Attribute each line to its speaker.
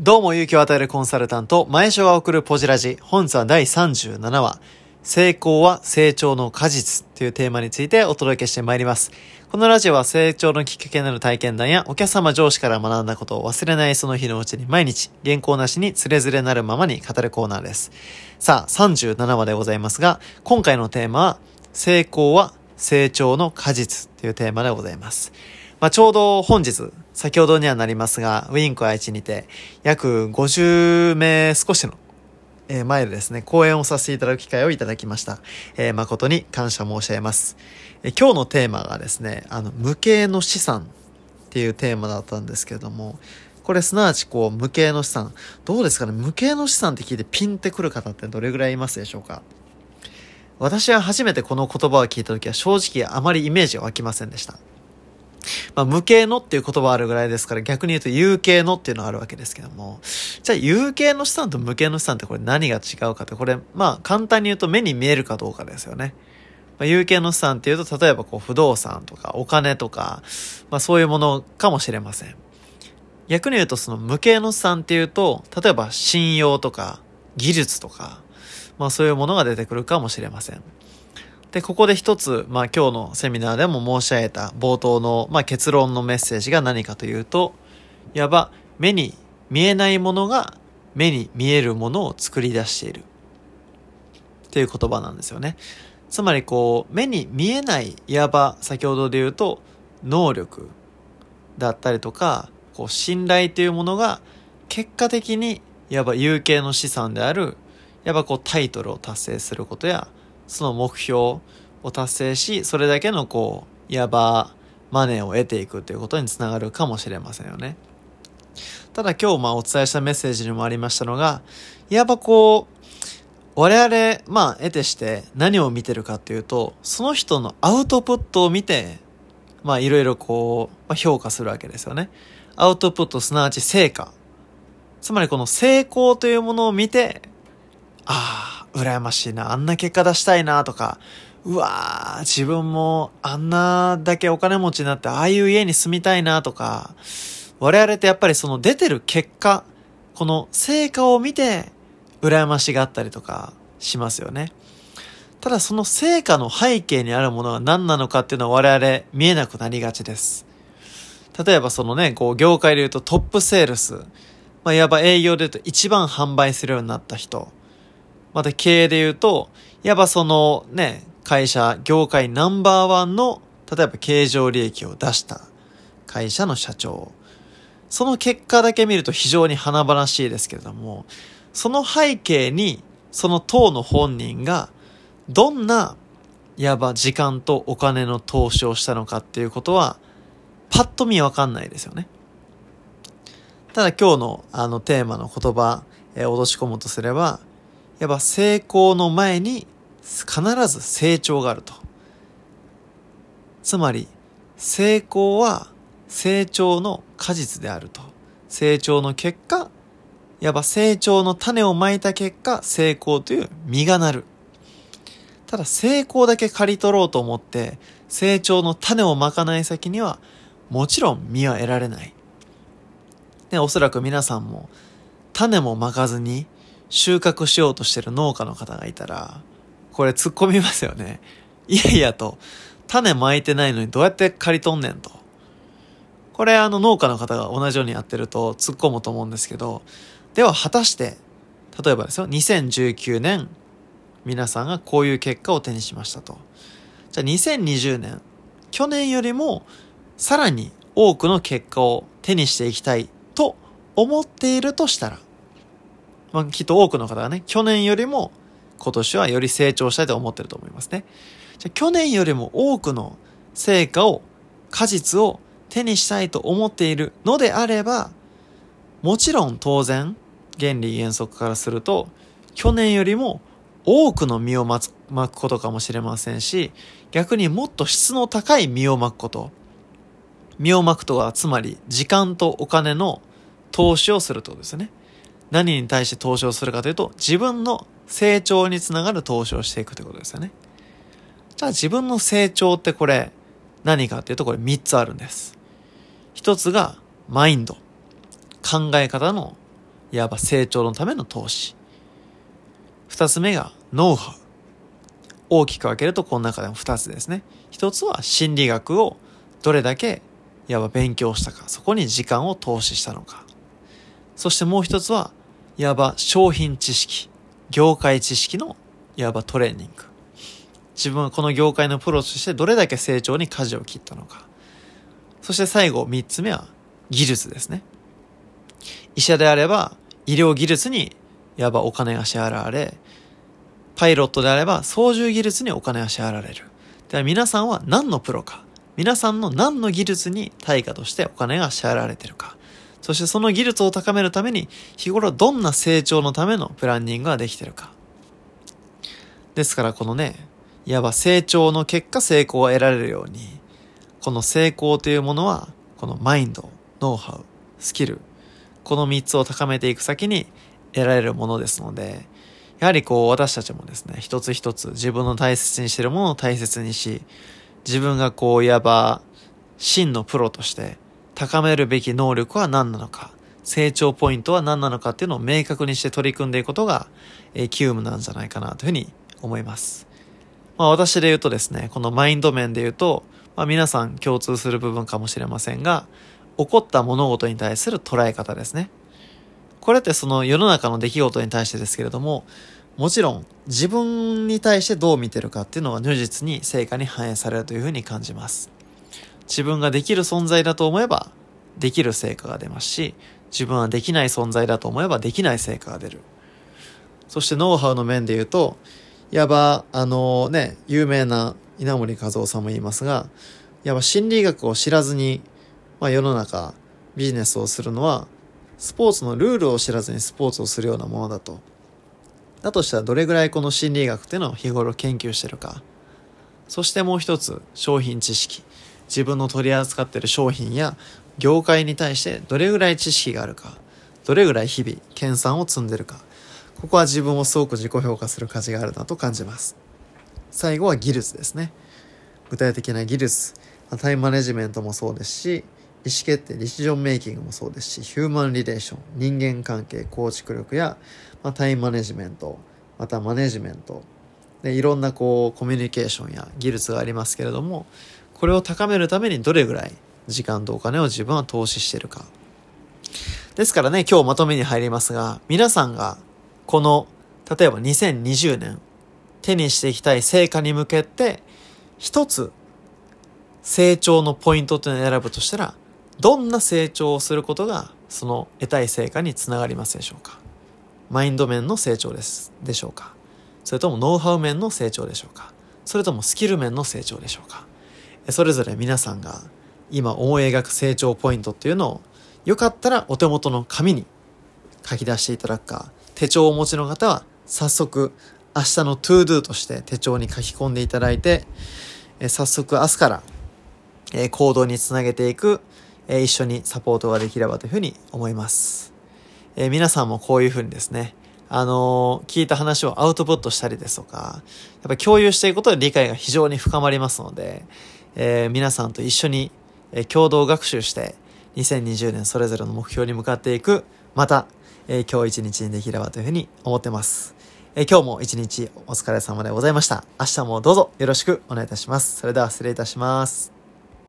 Speaker 1: どうも勇気を与えるコンサルタント、前所が送るポジラジ。本日は第37話、成功は成長の果実というテーマについてお届けしてまいります。このラジオは成長のきっかけになる体験談やお客様上司から学んだことを忘れないその日のうちに毎日、原稿なしにつれづれなるままに語るコーナーです。さあ、37話でございますが、今回のテーマは、成功は成長の果実というテーマでございます。まあ、ちょうど本日、先ほどにはなりますが、ウィンク愛知にて、約50名少しの、えー、前でですね、講演をさせていただく機会をいただきました。えー、誠に感謝申し上げます。えー、今日のテーマがですね、あの、無形の資産っていうテーマだったんですけれども、これすなわちこう、無形の資産。どうですかね？無形の資産って聞いてピンってくる方ってどれぐらいいますでしょうか？私は初めてこの言葉を聞いた時は正直あまりイメージが湧きませんでした。まあ、無形のっていう言葉あるぐらいですから、逆に言うと有形のっていうのがあるわけですけども、じゃあ有形の資産と無形の資産ってこれ何が違うかって、これ、まあ、簡単に言うと目に見えるかどうかですよね。まあ、有形の資産っていうと、例えばこう、不動産とかお金とか、まあ、そういうものかもしれません。逆に言うと、その無形の資産っていうと、例えば信用とか、技術とか、まあそういうものが出てくるかもしれません。で、ここで一つ、まあ今日のセミナーでも申し上げた冒頭の、まあ、結論のメッセージが何かというと、いわば目に見えないものが目に見えるものを作り出している。という言葉なんですよね。つまりこう、目に見えない、いわば先ほどで言うと、能力だったりとか、こう、信頼というものが結果的に、いわば有形の資産である、いわばこうタイトルを達成することや、その目標を達成し、それだけのこう、いわばマネーを得ていくということにつながるかもしれませんよね。ただ今日まあお伝えしたメッセージにもありましたのが、いわばこう、我々、まあ、得てして何を見てるかっていうと、その人のアウトプットを見て、まあ、いろいろこう、まあ、評価するわけですよね。アウトプットすなわち成果。つまりこの成功というものを見て、ああ、羨ましいな、あんな結果出したいなとか、うわー、自分もあんなだけお金持ちになってああいう家に住みたいなとか、我々ってやっぱりその出てる結果、この成果を見て羨ましがったりとかしますよね。ただその成果の背景にあるものが何なのかっていうのは我々見えなくなりがちです。例えばそのね、こう業界で言うとトップセールス。まあ、いわば営業で言うと一番販売するようになった人。また経営で言うと、いわばそのね、会社、業界ナンバーワンの、例えば経常利益を出した会社の社長。その結果だけ見ると非常に華々しいですけれども、その背景に、その党の本人が、どんな、いわば時間とお金の投資をしたのかっていうことは、パッと見わかんないですよね。ただ今日のあのテーマの言葉、えー、脅し込むとすれば、やっぱ成功の前に必ず成長があると。つまり、成功は成長の果実であると。成長の結果、やっぱ成長の種をまいた結果、成功という実がなる。ただ成功だけ刈り取ろうと思って、成長の種をまかない先には、もちろん実は得られない。で、おそらく皆さんも、種もまかずに、収穫しようとしてる農家の方がいたら、これ突っ込みますよね。いやいやと、種まいてないのにどうやって刈り取んねんと。これあの農家の方が同じようにやってると突っ込むと思うんですけど、では果たして、例えばですよ、2019年、皆さんがこういう結果を手にしましたと。じゃあ2020年、去年よりもさらに多くの結果を手にしていきたいと思っているとしたら、まあ、きっと多くの方がね、去年よりも今年はより成長したいと思ってると思いますね。じゃ去年よりも多くの成果を、果実を手にしたいと思っているのであれば、もちろん当然、原理原則からすると、去年よりも多くの実を巻くことかもしれませんし、逆にもっと質の高い実を巻くこと。実を巻くとは、つまり時間とお金の投資をするということですね。何に対して投資をするかというと、自分の成長につながる投資をしていくということですよね。じゃあ自分の成長ってこれ何かっていうとこれ3つあるんです。一つがマインド。考え方のいわば成長のための投資。二つ目がノウハウ。大きく分けるとこの中でも二つですね。一つは心理学をどれだけいわば勉強したか、そこに時間を投資したのか。そしてもう一つは、いわば商品知識、業界知識のいわばトレーニング。自分はこの業界のプロとしてどれだけ成長に舵を切ったのか。そして最後、三つ目は技術ですね。医者であれば、医療技術にいわばお金が支払われ、パイロットであれば操縦技術にお金が支払われる。では皆さんは何のプロか、皆さんの何の技術に対価としてお金が支払われているか、そしてその技術を高めるために日頃どんな成長のためのプランニングができてるか。ですからこのね、いわば成長の結果成功を得られるように、この成功というものは、このマインド、ノウハウ、スキル、この3つを高めていく先に得られるものですので、やはりこう私たちもですね、一つ一つ自分の大切にしているものを大切にし、自分がこういわば真のプロとして高めるべき能力は何なのか、成長ポイントは何なのかっていうのを明確にして取り組んでいくことが、えー、急務なんじゃないかなというふうに思います。まあ私で言うとですね、このマインド面で言うと、まあ皆さん共通する部分かもしれませんが、起こった物事に対する捉え方ですね。これってその世の中の出来事に対してですけれども、もちろん自分に対してどう見てるかっていうのは如実に成果に反映されるというふうに感じます。自分ができる存在だと思えば、できる成果が出ますし、自分はできない存在だと思えばできない成果が出る。そしてノウハウの面で言うと、いわば、あのね、有名な稲森和夫さんも言いますが、いわば心理学を知らずにまあ、世の中ビジネスをするのはスポーツのルールを知らずにスポーツをするようなものだと。だとしたらどれぐらいこの心理学っていうのを日頃研究してるか。そしてもう一つ商品知識。自分の取り扱ってる商品や業界に対してどれぐらい知識があるか。どれぐらい日々研鑽を積んでるか。ここは自分をすごく自己評価する価値があるなと感じます。最後は技術ですね。具体的な技術。タイムマネジメントもそうですし、意思決定、ディシジョンメイキングもそうですし、ヒューマンリレーション、人間関係、構築力や、まあ、タイムマネジメント、またマネジメント、でいろんなこうコミュニケーションや技術がありますけれども、これを高めるためにどれぐらい時間とお金を自分は投資してるか。ですからね、今日まとめに入りますが、皆さんがこの、例えば2020年、手にしていきたい成果に向けて、一つ成長のポイントというのを選ぶとしたら、どんな成長をすることがその得たい成果につながりますでしょうか。マインド面の成長ですでしょうか。それともノウハウ面の成長でしょうか。それともスキル面の成長でしょうか。それぞれ皆さんが今思い描く成長ポイントっていうのをよかったらお手元の紙に書き出していただくか手帳をお持ちの方は早速明日の to do として手帳に書き込んでいただいて早速明日から行動につなげていくえ一緒にサポートができればというふうに思います。え皆さんもこういうふうにですね、あの聞いた話をアウトプットしたりですとか、やっぱ共有していくことで理解が非常に深まりますので、えー、皆さんと一緒に、え共同学習して、2020年それぞれの目標に向かっていく、また、えー、今日一日にできればというふうに思ってます。えー、今日も一日お疲れ様でございました。明日もどうぞよろしくお願いいたします。それでは失礼いたします。